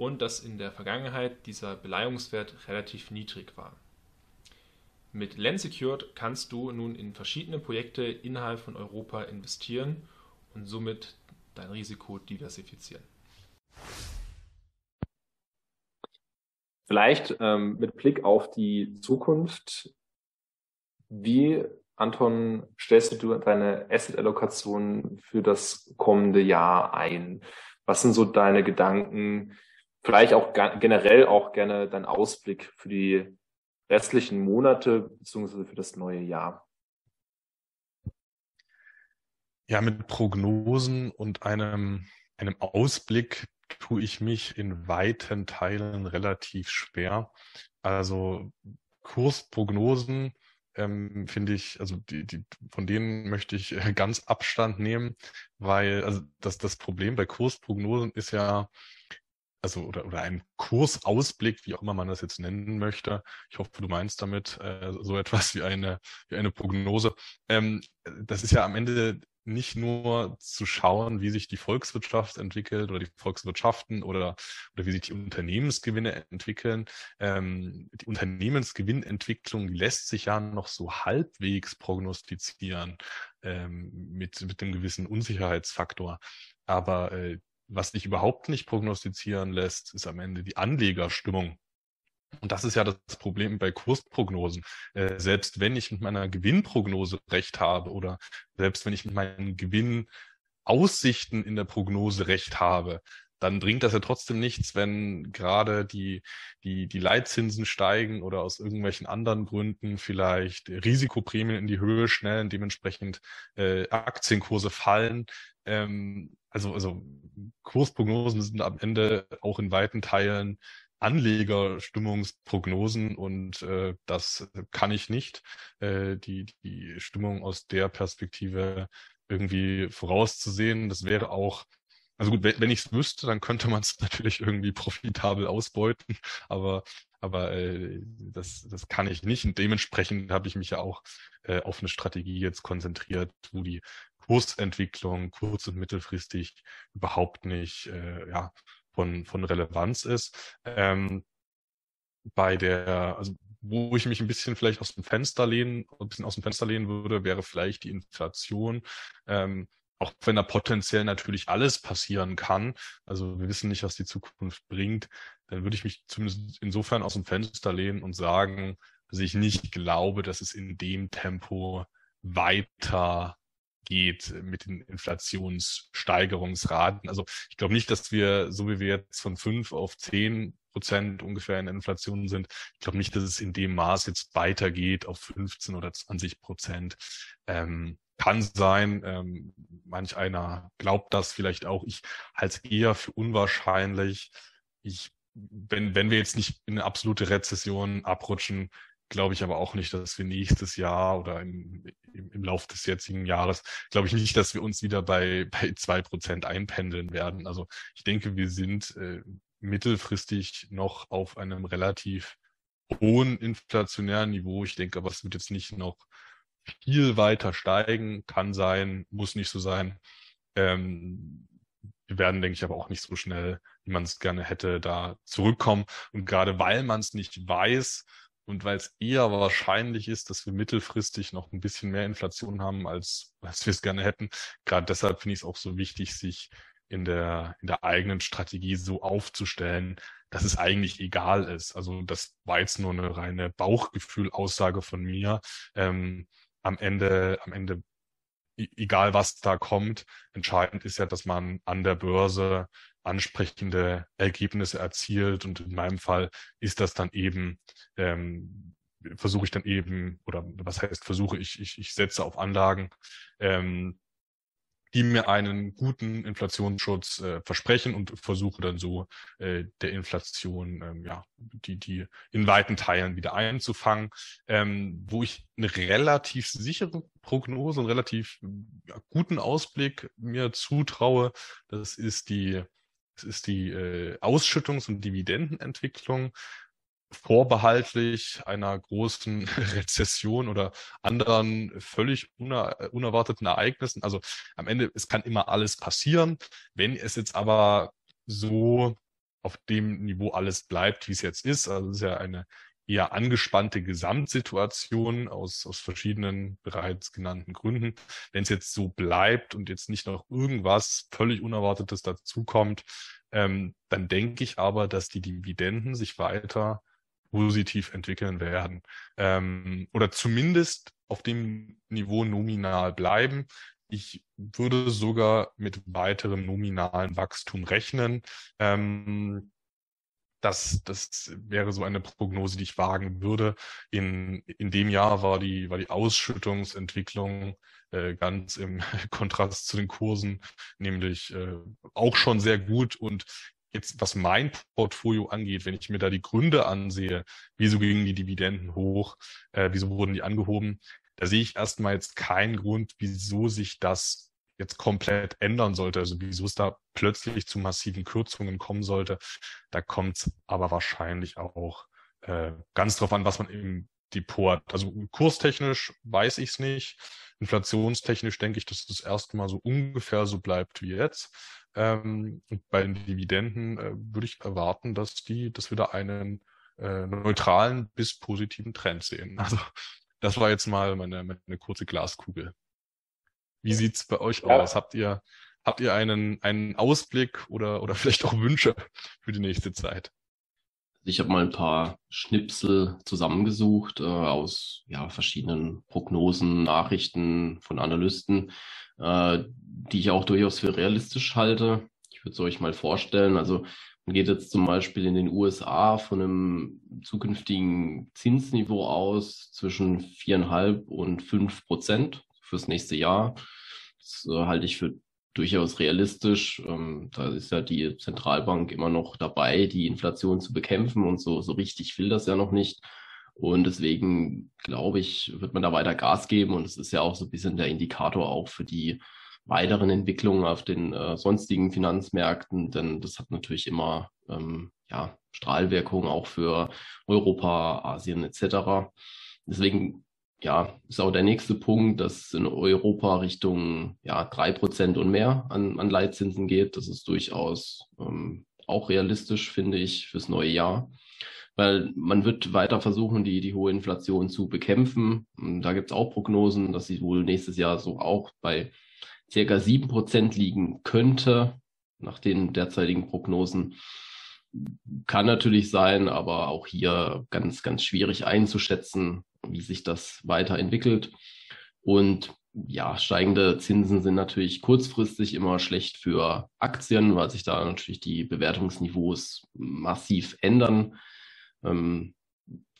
und dass in der Vergangenheit dieser Beleihungswert relativ niedrig war. Mit Lensecured kannst du nun in verschiedene Projekte innerhalb von Europa investieren und somit dein Risiko diversifizieren. Vielleicht ähm, mit Blick auf die Zukunft, wie, Anton, stellst du deine Asset-Allokation für das kommende Jahr ein? Was sind so deine Gedanken? Vielleicht auch generell auch gerne dein Ausblick für die restlichen Monate beziehungsweise für das neue Jahr. Ja, mit Prognosen und einem, einem Ausblick tue ich mich in weiten Teilen relativ schwer. Also Kursprognosen ähm, finde ich, also die, die, von denen möchte ich äh, ganz Abstand nehmen, weil also das, das Problem bei Kursprognosen ist ja, also oder, oder ein Kursausblick, wie auch immer man das jetzt nennen möchte. Ich hoffe, du meinst damit äh, so etwas wie eine, wie eine Prognose. Ähm, das ist ja am Ende nicht nur zu schauen, wie sich die Volkswirtschaft entwickelt oder die Volkswirtschaften oder, oder wie sich die Unternehmensgewinne entwickeln. Ähm, die Unternehmensgewinnentwicklung lässt sich ja noch so halbwegs prognostizieren ähm, mit, mit einem gewissen Unsicherheitsfaktor. Aber äh, was sich überhaupt nicht prognostizieren lässt, ist am Ende die Anlegerstimmung. Und das ist ja das Problem bei Kursprognosen. Äh, selbst wenn ich mit meiner Gewinnprognose recht habe oder selbst wenn ich mit meinen Gewinnaussichten in der Prognose recht habe, dann bringt das ja trotzdem nichts, wenn gerade die, die, die Leitzinsen steigen oder aus irgendwelchen anderen Gründen vielleicht Risikoprämien in die Höhe schnellen, dementsprechend äh, Aktienkurse fallen. Ähm, also, also Kursprognosen sind am Ende auch in weiten Teilen Anlegerstimmungsprognosen und äh, das kann ich nicht, äh, die, die Stimmung aus der Perspektive irgendwie vorauszusehen. Das wäre auch also gut, wenn, ich es wüsste, dann könnte man es natürlich irgendwie profitabel ausbeuten, aber aber äh, das, das kann ich nicht. Und dementsprechend habe ich mich ja auch äh, auf eine Strategie jetzt konzentriert, wo die Kursentwicklung kurz- und mittelfristig überhaupt nicht äh, ja, von, von Relevanz ist. Ähm, bei der, also wo ich mich ein bisschen vielleicht aus dem Fenster lehnen, ein bisschen aus dem Fenster lehnen würde, wäre vielleicht die Inflation. Ähm, auch wenn da potenziell natürlich alles passieren kann, also wir wissen nicht, was die Zukunft bringt, dann würde ich mich zumindest insofern aus dem Fenster lehnen und sagen, dass ich nicht glaube, dass es in dem Tempo weiter geht mit den Inflationssteigerungsraten. Also ich glaube nicht, dass wir, so wie wir jetzt von fünf auf zehn Prozent ungefähr in Inflation sind, ich glaube nicht, dass es in dem Maß jetzt weitergeht auf 15 oder 20 Prozent. Ähm, kann sein, ähm, manch einer glaubt das vielleicht auch. Ich halte es eher für unwahrscheinlich. Ich, wenn, wenn wir jetzt nicht in eine absolute Rezession abrutschen, glaube ich aber auch nicht, dass wir nächstes Jahr oder im, im, im Lauf des jetzigen Jahres, glaube ich nicht, dass wir uns wieder bei, bei zwei Prozent einpendeln werden. Also ich denke, wir sind äh, mittelfristig noch auf einem relativ hohen inflationären Niveau. Ich denke aber, es wird jetzt nicht noch viel weiter steigen, kann sein, muss nicht so sein. Ähm, wir werden, denke ich, aber auch nicht so schnell, wie man es gerne hätte, da zurückkommen. Und gerade weil man es nicht weiß und weil es eher wahrscheinlich ist, dass wir mittelfristig noch ein bisschen mehr Inflation haben, als, als wir es gerne hätten, gerade deshalb finde ich es auch so wichtig, sich in der, in der eigenen Strategie so aufzustellen, dass es eigentlich egal ist. Also das war jetzt nur eine reine Bauchgefühl-Aussage von mir. Ähm, am Ende, am Ende, egal was da kommt, entscheidend ist ja, dass man an der Börse ansprechende Ergebnisse erzielt. Und in meinem Fall ist das dann eben, ähm, versuche ich dann eben, oder was heißt versuche ich, ich, ich setze auf Anlagen, ähm, die mir einen guten Inflationsschutz äh, versprechen und versuche dann so äh, der Inflation ähm, ja die die in weiten Teilen wieder einzufangen, ähm, wo ich eine relativ sichere Prognose und relativ ja, guten Ausblick mir zutraue. Das ist die das ist die äh, Ausschüttungs- und Dividendenentwicklung vorbehaltlich einer großen Rezession oder anderen völlig uner unerwarteten Ereignissen. Also am Ende, es kann immer alles passieren. Wenn es jetzt aber so auf dem Niveau alles bleibt, wie es jetzt ist, also es ist ja eine eher angespannte Gesamtsituation aus, aus verschiedenen bereits genannten Gründen. Wenn es jetzt so bleibt und jetzt nicht noch irgendwas völlig Unerwartetes dazukommt, ähm, dann denke ich aber, dass die Dividenden sich weiter positiv entwickeln werden. Ähm, oder zumindest auf dem Niveau nominal bleiben. Ich würde sogar mit weiterem nominalen Wachstum rechnen. Ähm, das, das wäre so eine Prognose, die ich wagen würde. In, in dem Jahr war die, war die Ausschüttungsentwicklung äh, ganz im Kontrast zu den Kursen, nämlich äh, auch schon sehr gut und jetzt, was mein Portfolio angeht, wenn ich mir da die Gründe ansehe, wieso gingen die Dividenden hoch, äh, wieso wurden die angehoben, da sehe ich erstmal jetzt keinen Grund, wieso sich das jetzt komplett ändern sollte, also wieso es da plötzlich zu massiven Kürzungen kommen sollte. Da kommt es aber wahrscheinlich auch äh, ganz drauf an, was man im Depot hat. Also kurstechnisch weiß ich es nicht. Inflationstechnisch denke ich, dass das erstmal so ungefähr so bleibt wie jetzt. Ähm, bei den Dividenden äh, würde ich erwarten, dass die, dass wir da einen äh, neutralen bis positiven Trend sehen. Also das war jetzt mal meine, meine kurze Glaskugel. Wie sieht's bei euch ja. aus? Habt ihr, habt ihr einen, einen Ausblick oder, oder vielleicht auch Wünsche für die nächste Zeit? Ich habe mal ein paar Schnipsel zusammengesucht äh, aus ja, verschiedenen Prognosen, Nachrichten von Analysten, äh, die ich auch durchaus für realistisch halte. Ich würde es euch mal vorstellen. Also man geht jetzt zum Beispiel in den USA von einem zukünftigen Zinsniveau aus zwischen viereinhalb und fünf Prozent fürs nächste Jahr. Das äh, halte ich für durchaus realistisch. Ähm, da ist ja die Zentralbank immer noch dabei, die Inflation zu bekämpfen und so, so richtig will das ja noch nicht. Und deswegen glaube ich, wird man da weiter Gas geben und es ist ja auch so ein bisschen der Indikator auch für die weiteren Entwicklungen auf den äh, sonstigen Finanzmärkten, denn das hat natürlich immer ähm, ja, Strahlwirkungen auch für Europa, Asien etc. Deswegen ja, ist auch der nächste Punkt, dass in Europa Richtung ja, drei Prozent und mehr an, an Leitzinsen geht. Das ist durchaus ähm, auch realistisch, finde ich, fürs neue Jahr. Weil man wird weiter versuchen, die, die hohe Inflation zu bekämpfen. Und da gibt es auch Prognosen, dass sie wohl nächstes Jahr so auch bei circa sieben Prozent liegen könnte, nach den derzeitigen Prognosen. Kann natürlich sein, aber auch hier ganz, ganz schwierig einzuschätzen, wie sich das weiterentwickelt. Und ja, steigende Zinsen sind natürlich kurzfristig immer schlecht für Aktien, weil sich da natürlich die Bewertungsniveaus massiv ändern. Ähm,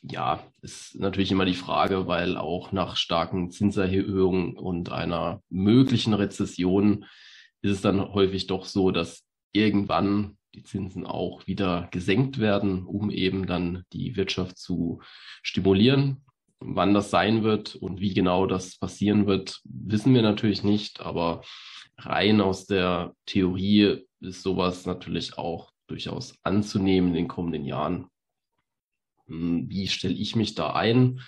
ja, ist natürlich immer die Frage, weil auch nach starken Zinserhöhungen und einer möglichen Rezession ist es dann häufig doch so, dass irgendwann die Zinsen auch wieder gesenkt werden, um eben dann die Wirtschaft zu stimulieren. Wann das sein wird und wie genau das passieren wird, wissen wir natürlich nicht, aber rein aus der Theorie ist sowas natürlich auch durchaus anzunehmen in den kommenden Jahren. Hm, wie stelle ich mich da ein?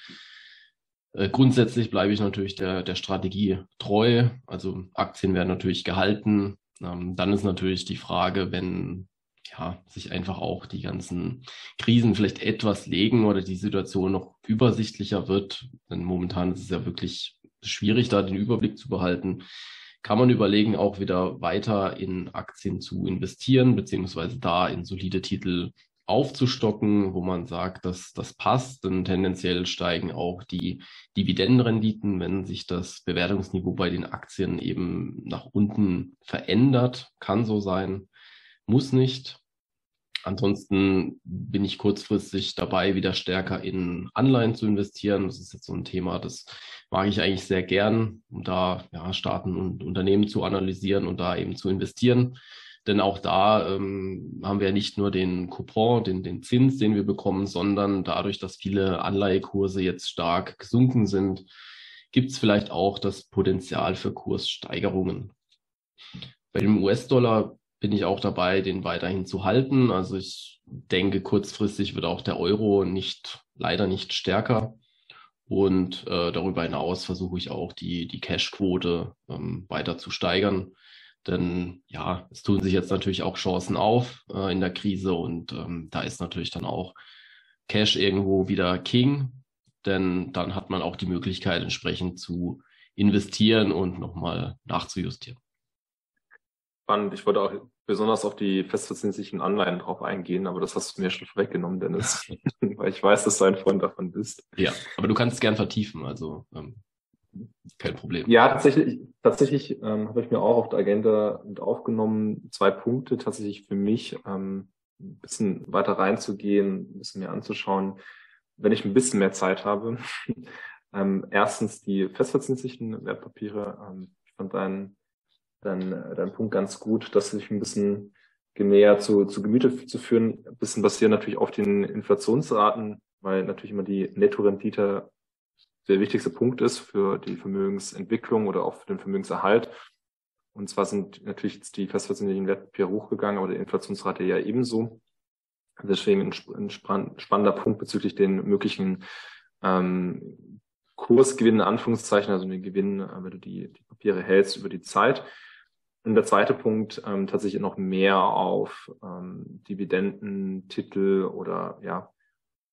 Äh, grundsätzlich bleibe ich natürlich der, der Strategie treu. Also Aktien werden natürlich gehalten. Ähm, dann ist natürlich die Frage, wenn ja, sich einfach auch die ganzen Krisen vielleicht etwas legen oder die Situation noch übersichtlicher wird. Denn momentan ist es ja wirklich schwierig, da den Überblick zu behalten. kann man überlegen, auch wieder weiter in Aktien zu investieren, beziehungsweise da in solide Titel aufzustocken, wo man sagt, dass das passt, denn tendenziell steigen auch die Dividendenrenditen, wenn sich das Bewertungsniveau bei den Aktien eben nach unten verändert, kann so sein, muss nicht. Ansonsten bin ich kurzfristig dabei, wieder stärker in Anleihen zu investieren. Das ist jetzt so ein Thema, das mag ich eigentlich sehr gern, um da ja, Staaten und Unternehmen zu analysieren und da eben zu investieren. Denn auch da ähm, haben wir nicht nur den Coupon, den, den Zins, den wir bekommen, sondern dadurch, dass viele Anleihekurse jetzt stark gesunken sind, gibt es vielleicht auch das Potenzial für Kurssteigerungen. Bei dem US-Dollar bin ich auch dabei, den weiterhin zu halten. Also ich denke, kurzfristig wird auch der Euro nicht, leider nicht stärker. Und äh, darüber hinaus versuche ich auch die, die Cash-Quote ähm, weiter zu steigern. Denn ja, es tun sich jetzt natürlich auch Chancen auf äh, in der Krise und ähm, da ist natürlich dann auch Cash irgendwo wieder King, denn dann hat man auch die Möglichkeit entsprechend zu investieren und nochmal nachzujustieren. Spannend. Ich wollte auch besonders auf die festverzinslichen Anleihen drauf eingehen, aber das hast du mir schon weggenommen, Dennis, weil ich weiß, dass du ein Freund davon bist. Ja, aber du kannst es gern vertiefen, also ähm, kein Problem. Ja, tatsächlich, tatsächlich ähm, habe ich mir auch auf der Agenda mit aufgenommen, zwei Punkte tatsächlich für mich, ähm, ein bisschen weiter reinzugehen, ein bisschen mehr anzuschauen, wenn ich ein bisschen mehr Zeit habe. ähm, erstens die festverzinslichen Wertpapiere. Ähm, ich fand deinen dein, dein Punkt ganz gut, dass sich ein bisschen genäher zu, zu Gemüte zu führen, ein bisschen basieren natürlich auf den Inflationsraten, weil natürlich immer die Nettorendite der wichtigste Punkt ist für die Vermögensentwicklung oder auch für den Vermögenserhalt. Und zwar sind natürlich jetzt die festverzinslichen Wertpapiere hochgegangen, aber die Inflationsrate ja ebenso. Deswegen ein, spannender Punkt bezüglich den möglichen ähm, Kursgewinnen, Anführungszeichen, also den Gewinn, äh, wenn du die, die Papiere hältst über die Zeit. Und der zweite Punkt ähm, tatsächlich noch mehr auf ähm, Dividenden, Titel oder ja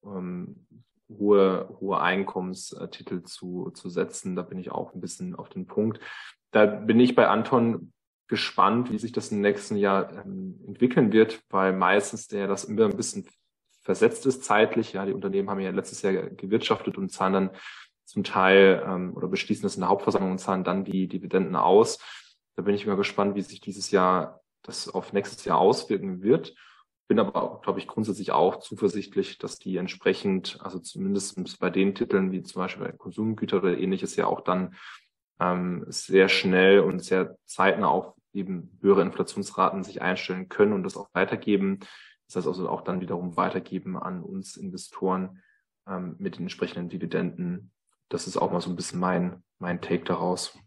ähm, hohe, hohe Einkommenstitel zu, zu setzen. Da bin ich auch ein bisschen auf den Punkt. Da bin ich bei Anton gespannt, wie sich das im nächsten Jahr ähm, entwickeln wird, weil meistens der das immer ein bisschen versetzt ist zeitlich. Ja, die Unternehmen haben ja letztes Jahr gewirtschaftet und zahlen dann zum Teil ähm, oder beschließen das in der Hauptversammlung und zahlen dann die Dividenden aus. Da bin ich mal gespannt, wie sich dieses Jahr das auf nächstes Jahr auswirken wird. Bin aber, glaube ich, grundsätzlich auch zuversichtlich, dass die entsprechend, also zumindest bei den Titeln wie zum Beispiel bei Konsumgüter oder ähnliches ja auch dann ähm, sehr schnell und sehr zeitnah auf eben höhere Inflationsraten sich einstellen können und das auch weitergeben. Das heißt also auch dann wiederum weitergeben an uns Investoren ähm, mit den entsprechenden Dividenden. Das ist auch mal so ein bisschen mein, mein Take daraus.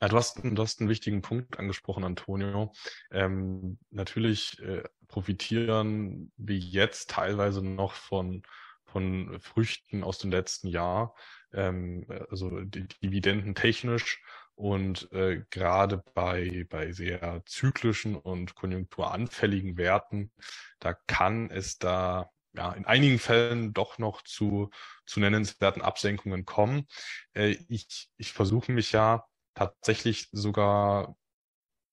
Ja, du hast, du hast einen wichtigen Punkt angesprochen, Antonio. Ähm, natürlich äh, profitieren wir jetzt teilweise noch von, von Früchten aus dem letzten Jahr, ähm, also die, Dividenden technisch und äh, gerade bei, bei sehr zyklischen und konjunkturanfälligen Werten, da kann es da ja, in einigen Fällen doch noch zu, zu nennenswerten Absenkungen kommen. Äh, ich, ich versuche mich ja tatsächlich sogar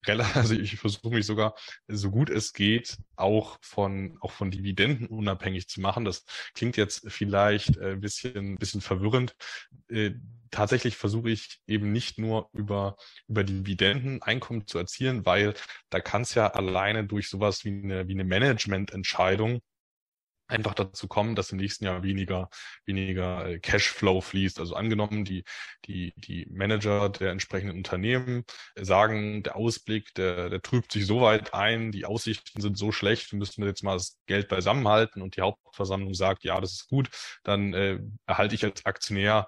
also ich versuche mich sogar so gut es geht auch von auch von Dividenden unabhängig zu machen. Das klingt jetzt vielleicht ein bisschen bisschen verwirrend. Äh, tatsächlich versuche ich eben nicht nur über über Dividenden Einkommen zu erzielen, weil da kann es ja alleine durch sowas wie eine wie eine Managemententscheidung einfach dazu kommen, dass im nächsten Jahr weniger, weniger äh, Cashflow fließt. Also angenommen, die, die, die Manager der entsprechenden Unternehmen sagen, der Ausblick, der, der trübt sich so weit ein, die Aussichten sind so schlecht, wir müssen jetzt mal das Geld beisammenhalten und die Hauptversammlung sagt, ja, das ist gut, dann äh, erhalte ich als Aktionär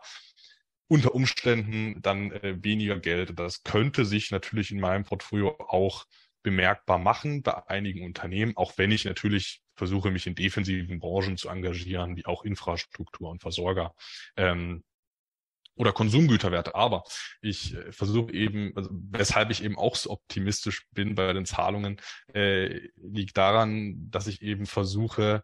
unter Umständen dann äh, weniger Geld. Das könnte sich natürlich in meinem Portfolio auch bemerkbar machen bei einigen Unternehmen, auch wenn ich natürlich versuche, mich in defensiven Branchen zu engagieren, wie auch Infrastruktur und Versorger. Ähm, oder Konsumgüterwerte. Aber ich äh, versuche eben, also weshalb ich eben auch so optimistisch bin bei den Zahlungen, äh, liegt daran, dass ich eben versuche,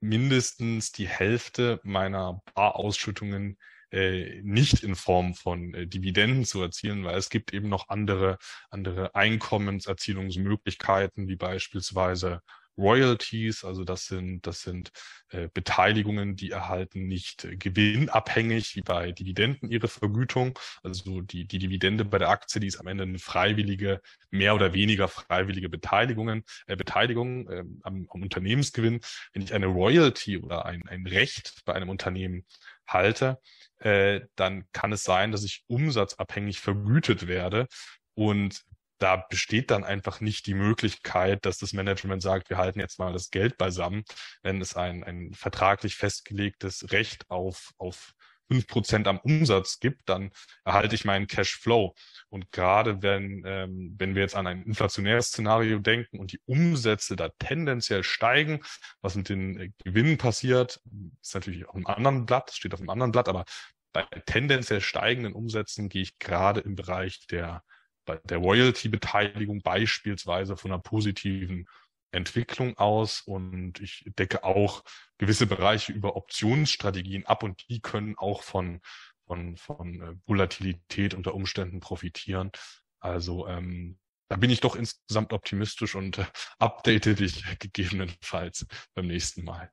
mindestens die Hälfte meiner Barausschüttungen äh, nicht in Form von äh, Dividenden zu erzielen, weil es gibt eben noch andere, andere Einkommenserzielungsmöglichkeiten, wie beispielsweise Royalties, also das sind, das sind äh, Beteiligungen, die erhalten nicht äh, gewinnabhängig wie bei Dividenden ihre Vergütung. Also die, die Dividende bei der Aktie, die ist am Ende eine freiwillige, mehr oder weniger freiwillige Beteiligungen, äh, Beteiligung äh, am, am Unternehmensgewinn. Wenn ich eine Royalty oder ein, ein Recht bei einem Unternehmen halte, äh, dann kann es sein, dass ich umsatzabhängig vergütet werde. Und da besteht dann einfach nicht die Möglichkeit, dass das Management sagt, wir halten jetzt mal das Geld beisammen, wenn es ein, ein vertraglich festgelegtes Recht auf, auf fünf Prozent am Umsatz gibt, dann erhalte ich meinen Cashflow. Und gerade wenn, ähm, wenn wir jetzt an ein inflationäres Szenario denken und die Umsätze da tendenziell steigen, was mit den äh, Gewinnen passiert, ist natürlich auf einem anderen Blatt, steht auf einem anderen Blatt, aber bei tendenziell steigenden Umsätzen gehe ich gerade im Bereich der der Royalty-Beteiligung beispielsweise von einer positiven Entwicklung aus und ich decke auch gewisse Bereiche über Optionsstrategien ab und die können auch von, von, von äh, Volatilität unter Umständen profitieren. Also ähm, da bin ich doch insgesamt optimistisch und äh, update dich gegebenenfalls beim nächsten Mal.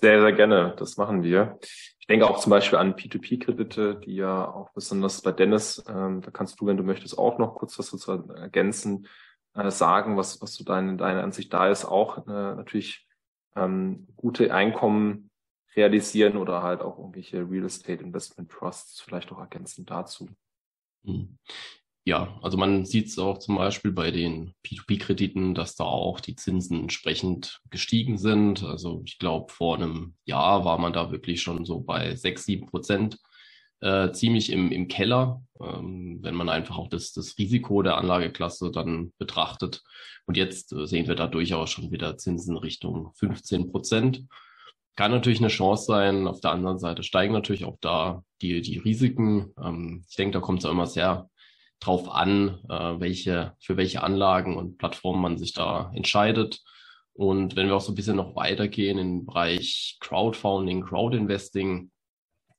Sehr, sehr gerne. Das machen wir. Ich denke auch zum Beispiel an P2P-Kredite, die ja auch besonders bei Dennis, ähm, da kannst du, wenn du möchtest, auch noch kurz was dazu ergänzen, äh, sagen, was, was so deine, deine Ansicht da ist, auch äh, natürlich ähm, gute Einkommen realisieren oder halt auch irgendwelche Real Estate Investment Trusts vielleicht auch ergänzend dazu. Ja, also man sieht es auch zum Beispiel bei den P2P-Krediten, dass da auch die Zinsen entsprechend gestiegen sind. Also ich glaube, vor einem Jahr war man da wirklich schon so bei sechs, sieben Prozent äh, ziemlich im, im Keller, ähm, wenn man einfach auch das, das Risiko der Anlageklasse dann betrachtet. Und jetzt äh, sehen wir da durchaus schon wieder Zinsen Richtung 15 Prozent. Kann natürlich eine Chance sein. Auf der anderen Seite steigen natürlich auch da die, die Risiken. Ähm, ich denke, da kommt es auch immer sehr drauf an, äh, welche, für welche Anlagen und Plattformen man sich da entscheidet. Und wenn wir auch so ein bisschen noch weitergehen im Bereich Crowdfunding, Crowdinvesting,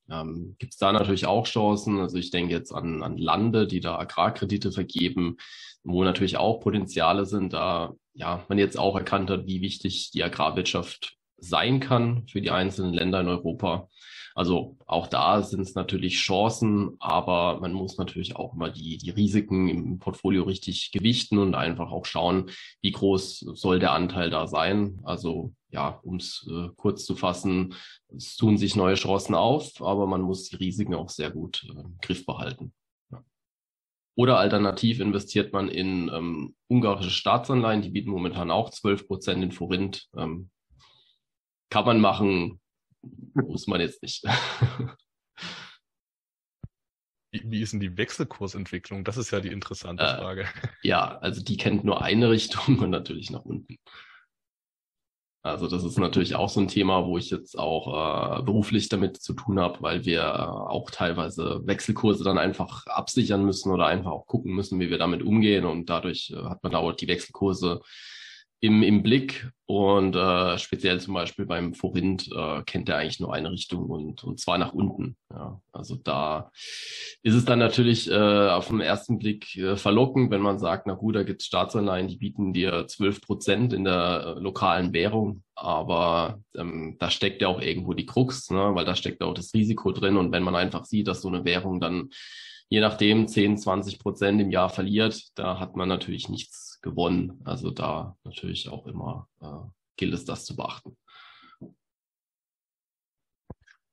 ähm, gibt es da natürlich auch Chancen. Also ich denke jetzt an, an Lande, die da Agrarkredite vergeben, wo natürlich auch Potenziale sind, da ja man jetzt auch erkannt hat, wie wichtig die Agrarwirtschaft sein kann für die einzelnen Länder in Europa. Also auch da sind es natürlich Chancen, aber man muss natürlich auch immer die, die Risiken im Portfolio richtig gewichten und einfach auch schauen, wie groß soll der Anteil da sein. Also ja, um es äh, kurz zu fassen, es tun sich neue Chancen auf, aber man muss die Risiken auch sehr gut äh, im Griff behalten. Oder alternativ investiert man in ähm, ungarische Staatsanleihen, die bieten momentan auch 12 Prozent in Forint. Ähm, kann man machen, muss man jetzt nicht. Wie, ist denn die Wechselkursentwicklung? Das ist ja die interessante äh, Frage. Ja, also die kennt nur eine Richtung und natürlich nach unten. Also das ist natürlich auch so ein Thema, wo ich jetzt auch äh, beruflich damit zu tun habe, weil wir äh, auch teilweise Wechselkurse dann einfach absichern müssen oder einfach auch gucken müssen, wie wir damit umgehen. Und dadurch äh, hat man dauert die Wechselkurse im, im Blick und äh, speziell zum Beispiel beim Forint äh, kennt er eigentlich nur eine Richtung und, und zwar nach unten. Ja, also da ist es dann natürlich äh, auf den ersten Blick äh, verlockend, wenn man sagt, na gut, da gibt es Staatsanleihen, die bieten dir zwölf Prozent in der äh, lokalen Währung, aber ähm, da steckt ja auch irgendwo die Krux, ne? weil da steckt auch das Risiko drin und wenn man einfach sieht, dass so eine Währung dann je nachdem 10, 20 Prozent im Jahr verliert, da hat man natürlich nichts gewonnen. Also da natürlich auch immer äh, gilt es, das zu beachten.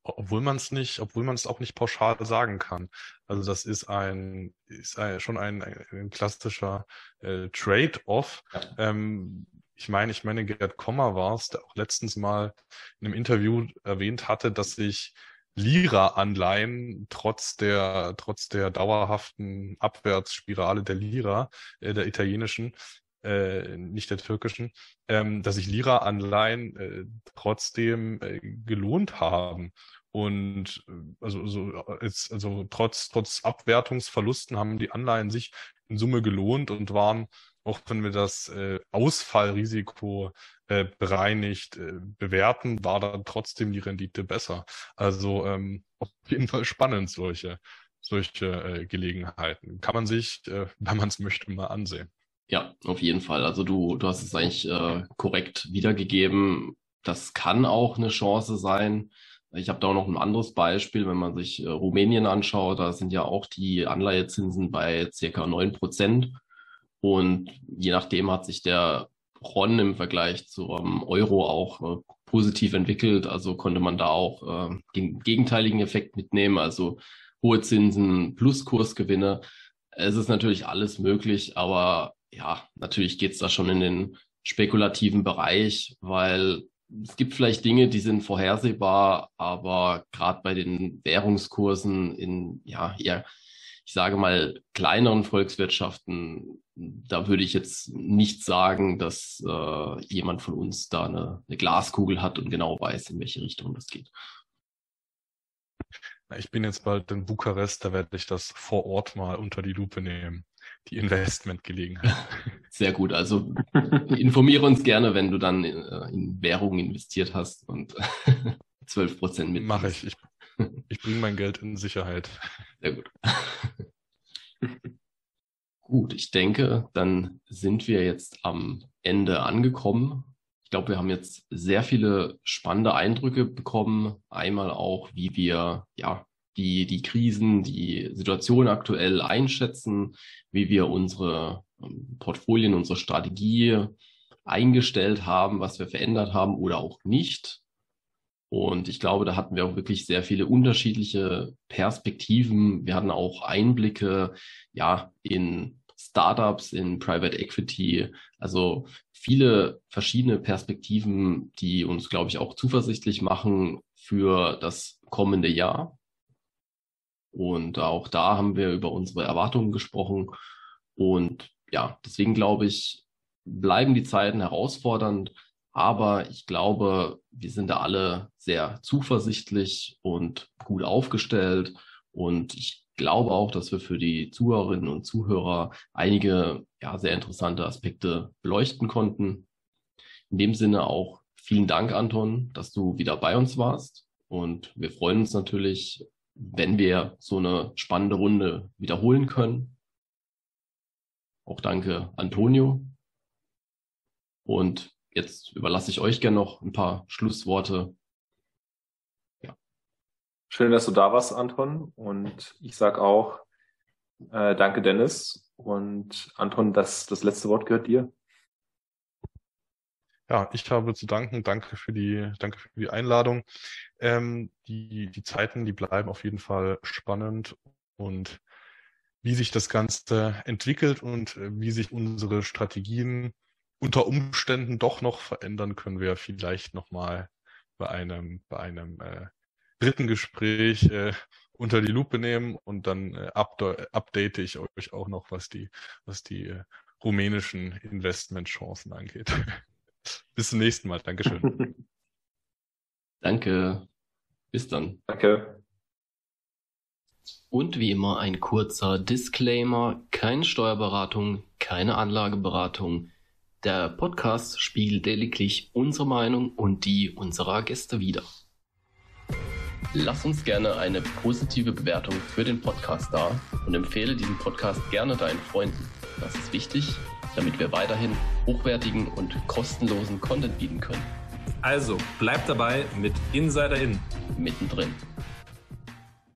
Obwohl man es nicht, obwohl man es auch nicht pauschal sagen kann. Also das ist ein, ist ein, schon ein, ein klassischer äh, Trade-off. Ja. Ähm, ich meine, ich meine, Gerd Kommer war es, der auch letztens mal in einem Interview erwähnt hatte, dass sich Lira-Anleihen trotz der, trotz der dauerhaften Abwärtsspirale der Lira, äh, der italienischen, äh, nicht der türkischen, ähm, dass sich Lira-Anleihen äh, trotzdem äh, gelohnt haben. Und äh, also, so, also, also trotz, trotz Abwertungsverlusten haben die Anleihen sich in Summe gelohnt und waren auch wenn wir das äh, Ausfallrisiko äh, bereinigt äh, bewerten, war dann trotzdem die Rendite besser. Also ähm, auf jeden Fall spannend, solche, solche äh, Gelegenheiten. Kann man sich, äh, wenn man es möchte, mal ansehen. Ja, auf jeden Fall. Also du, du hast es eigentlich äh, korrekt wiedergegeben. Das kann auch eine Chance sein. Ich habe da auch noch ein anderes Beispiel, wenn man sich äh, Rumänien anschaut, da sind ja auch die Anleihezinsen bei circa neun Prozent. Und je nachdem hat sich der RON im Vergleich zum Euro auch äh, positiv entwickelt. Also konnte man da auch äh, den gegenteiligen Effekt mitnehmen, also hohe Zinsen plus Kursgewinne. Es ist natürlich alles möglich, aber ja, natürlich geht's da schon in den spekulativen Bereich, weil es gibt vielleicht Dinge, die sind vorhersehbar, aber gerade bei den Währungskursen in ja eher ich sage mal, kleineren Volkswirtschaften, da würde ich jetzt nicht sagen, dass äh, jemand von uns da eine, eine Glaskugel hat und genau weiß, in welche Richtung das geht. Ich bin jetzt bald in Bukarest, da werde ich das vor Ort mal unter die Lupe nehmen. Die Investmentgelegenheit. Sehr gut. Also informiere uns gerne, wenn du dann in, äh, in Währungen investiert hast und 12 Prozent mit. Mache ich. ich. Ich bringe mein Geld in Sicherheit. Sehr gut. gut, ich denke, dann sind wir jetzt am Ende angekommen. Ich glaube, wir haben jetzt sehr viele spannende Eindrücke bekommen. Einmal auch, wie wir ja die, die Krisen, die Situation aktuell einschätzen, wie wir unsere ähm, Portfolien, unsere Strategie eingestellt haben, was wir verändert haben oder auch nicht. Und ich glaube, da hatten wir auch wirklich sehr viele unterschiedliche Perspektiven. Wir hatten auch Einblicke, ja, in Startups, in Private Equity, also viele verschiedene Perspektiven, die uns, glaube ich, auch zuversichtlich machen für das kommende Jahr. Und auch da haben wir über unsere Erwartungen gesprochen. Und ja, deswegen glaube ich, bleiben die Zeiten herausfordernd. Aber ich glaube, wir sind da alle sehr zuversichtlich und gut aufgestellt. Und ich glaube auch, dass wir für die Zuhörerinnen und Zuhörer einige ja, sehr interessante Aspekte beleuchten konnten. In dem Sinne auch vielen Dank, Anton, dass du wieder bei uns warst. Und wir freuen uns natürlich, wenn wir so eine spannende Runde wiederholen können. Auch danke, Antonio. Und jetzt überlasse ich euch gerne noch ein paar Schlussworte. Ja. Schön, dass du da warst, Anton. Und ich sage auch äh, danke, Dennis. Und Anton, das, das letzte Wort gehört dir. Ja, ich habe zu danken. Danke für die, danke für die Einladung. Ähm, die, die Zeiten, die bleiben auf jeden Fall spannend und wie sich das Ganze entwickelt und äh, wie sich unsere Strategien unter Umständen doch noch verändern, können wir vielleicht nochmal bei einem, bei einem äh, dritten Gespräch äh, unter die Lupe nehmen und dann äh, update ich euch auch noch, was die, was die äh, rumänischen Investmentchancen angeht. Bis zum nächsten Mal. Dankeschön. Danke. Bis dann. Danke. Und wie immer ein kurzer Disclaimer. Keine Steuerberatung, keine Anlageberatung der Podcast spiegelt lediglich unsere Meinung und die unserer Gäste wider. Lass uns gerne eine positive Bewertung für den Podcast da und empfehle diesen Podcast gerne deinen Freunden. Das ist wichtig, damit wir weiterhin hochwertigen und kostenlosen Content bieten können. Also, bleib dabei mit Insider In. Mittendrin.